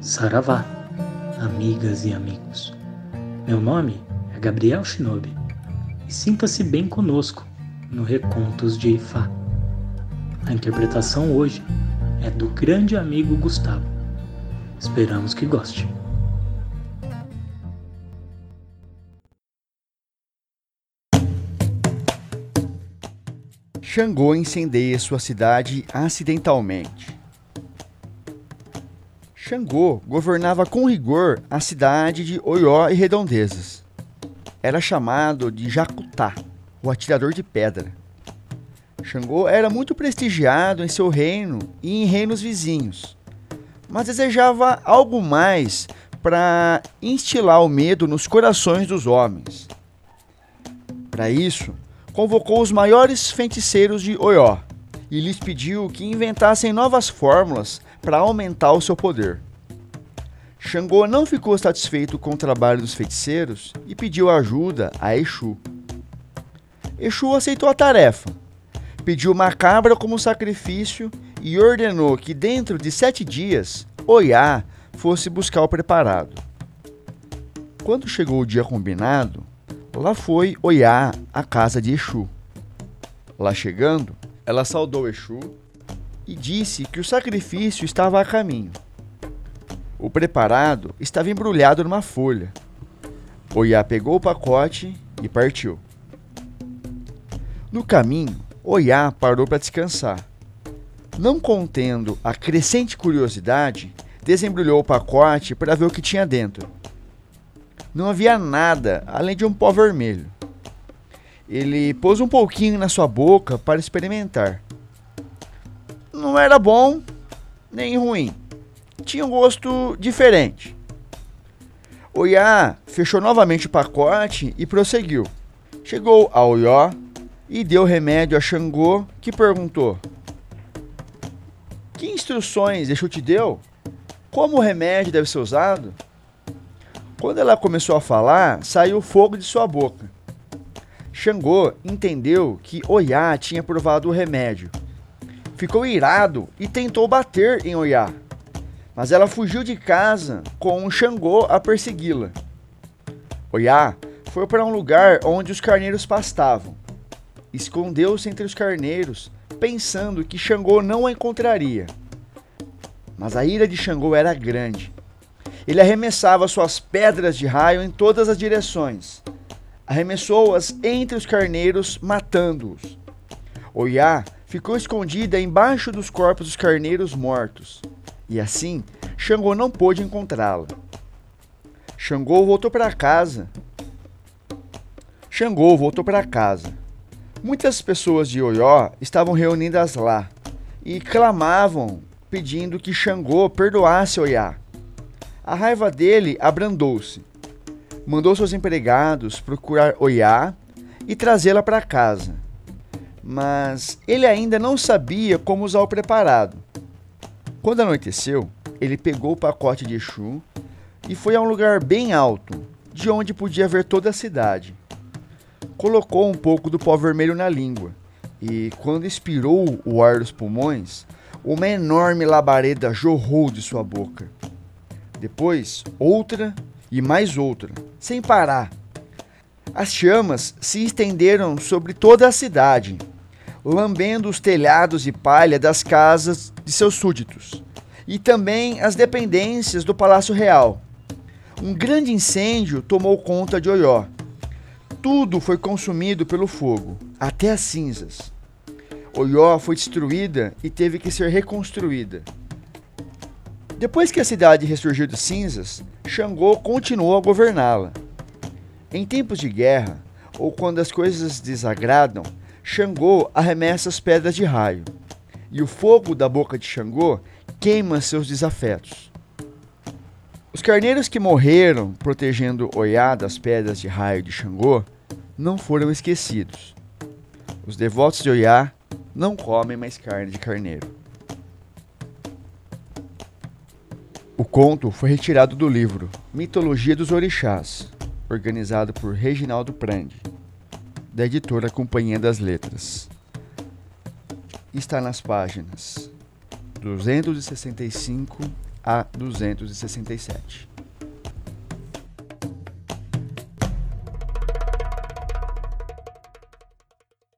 Saravá, amigas e amigos. Meu nome é Gabriel Shinobi e sinta-se bem conosco no Recontos de Ifá. A interpretação hoje é do grande amigo Gustavo. Esperamos que goste. Xangô incendeia sua cidade acidentalmente. Xangô governava com rigor a cidade de Oió e redondezas. Era chamado de Jacutá, o atirador de pedra. Xangô era muito prestigiado em seu reino e em reinos vizinhos, mas desejava algo mais para instilar o medo nos corações dos homens. Para isso, convocou os maiores feiticeiros de Oió e lhes pediu que inventassem novas fórmulas para aumentar o seu poder. Xangô não ficou satisfeito com o trabalho dos feiticeiros e pediu ajuda a Exu. Exu aceitou a tarefa, pediu uma cabra como sacrifício e ordenou que dentro de sete dias Oiá fosse buscar o preparado. Quando chegou o dia combinado, Lá foi Oiá à casa de Exu. Lá chegando, ela saudou Exu e disse que o sacrifício estava a caminho. O preparado estava embrulhado numa folha. Oiá pegou o pacote e partiu. No caminho, Oiá parou para descansar. Não contendo a crescente curiosidade, desembrulhou o pacote para ver o que tinha dentro não havia nada além de um pó vermelho. Ele pôs um pouquinho na sua boca para experimentar. Não era bom nem ruim. Tinha um gosto diferente. Oiá fechou novamente o pacote e prosseguiu. Chegou a Oió e deu remédio a Xangô, que perguntou: Que instruções Exu te deu? Como o remédio deve ser usado? Quando ela começou a falar, saiu fogo de sua boca. Xangô entendeu que Oiá tinha provado o remédio. Ficou irado e tentou bater em Oiá. Mas ela fugiu de casa com um Xangô a persegui-la. Oiá foi para um lugar onde os carneiros pastavam. Escondeu-se entre os carneiros, pensando que Xangô não a encontraria. Mas a ira de Xangô era grande ele arremessava suas pedras de raio em todas as direções. Arremessou-as entre os carneiros, matando-os. Oiá ficou escondida embaixo dos corpos dos carneiros mortos. E assim, Xangô não pôde encontrá-la. Xangô voltou para casa. Xangô voltou para casa. Muitas pessoas de Oió estavam reunidas lá e clamavam pedindo que Xangô perdoasse Oiá. A raiva dele abrandou-se. Mandou seus empregados procurar Oiá e trazê-la para casa. Mas ele ainda não sabia como usar o preparado. Quando anoiteceu, ele pegou o pacote de Exu e foi a um lugar bem alto, de onde podia ver toda a cidade. Colocou um pouco do pó vermelho na língua e, quando expirou o ar dos pulmões, uma enorme labareda jorrou de sua boca. Depois, outra e mais outra, sem parar. As chamas se estenderam sobre toda a cidade, lambendo os telhados e palha das casas de seus súditos e também as dependências do Palácio Real. Um grande incêndio tomou conta de Oió. Tudo foi consumido pelo fogo, até as cinzas. Oió foi destruída e teve que ser reconstruída. Depois que a cidade ressurgiu de cinzas, Xangô continuou a governá-la. Em tempos de guerra, ou quando as coisas desagradam, Xangô arremessa as pedras de raio, e o fogo da boca de Xangô queima seus desafetos. Os carneiros que morreram protegendo Oiá das pedras de raio de Xangô não foram esquecidos. Os devotos de Oiá não comem mais carne de carneiro. O conto foi retirado do livro Mitologia dos Orixás, organizado por Reginaldo Prandi, da editora Companhia das Letras. Está nas páginas 265 a 267.